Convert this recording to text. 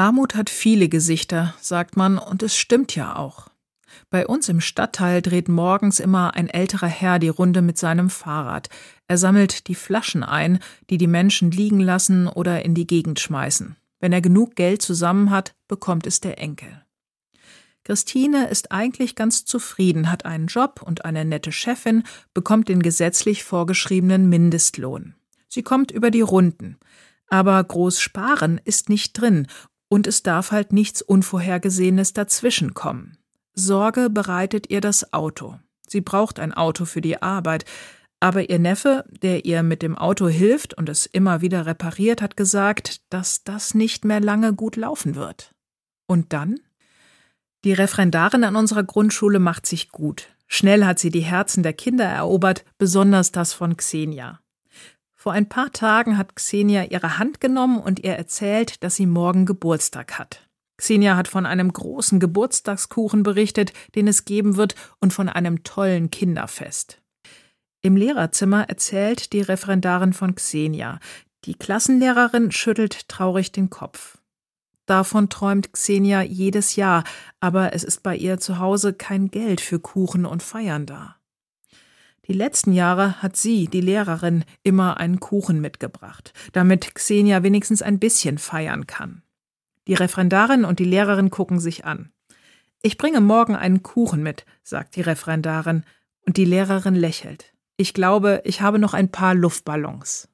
Armut hat viele Gesichter, sagt man, und es stimmt ja auch. Bei uns im Stadtteil dreht morgens immer ein älterer Herr die Runde mit seinem Fahrrad. Er sammelt die Flaschen ein, die die Menschen liegen lassen oder in die Gegend schmeißen. Wenn er genug Geld zusammen hat, bekommt es der Enkel. Christine ist eigentlich ganz zufrieden, hat einen Job und eine nette Chefin, bekommt den gesetzlich vorgeschriebenen Mindestlohn. Sie kommt über die Runden. Aber groß sparen ist nicht drin und es darf halt nichts Unvorhergesehenes dazwischenkommen. Sorge bereitet ihr das Auto. Sie braucht ein Auto für die Arbeit, aber ihr Neffe, der ihr mit dem Auto hilft und es immer wieder repariert, hat gesagt, dass das nicht mehr lange gut laufen wird. Und dann? Die Referendarin an unserer Grundschule macht sich gut. Schnell hat sie die Herzen der Kinder erobert, besonders das von Xenia. Vor ein paar Tagen hat Xenia ihre Hand genommen und ihr erzählt, dass sie morgen Geburtstag hat. Xenia hat von einem großen Geburtstagskuchen berichtet, den es geben wird, und von einem tollen Kinderfest. Im Lehrerzimmer erzählt die Referendarin von Xenia. Die Klassenlehrerin schüttelt traurig den Kopf. Davon träumt Xenia jedes Jahr, aber es ist bei ihr zu Hause kein Geld für Kuchen und Feiern da. Die letzten Jahre hat sie, die Lehrerin, immer einen Kuchen mitgebracht, damit Xenia wenigstens ein bisschen feiern kann. Die Referendarin und die Lehrerin gucken sich an. Ich bringe morgen einen Kuchen mit, sagt die Referendarin, und die Lehrerin lächelt. Ich glaube, ich habe noch ein paar Luftballons.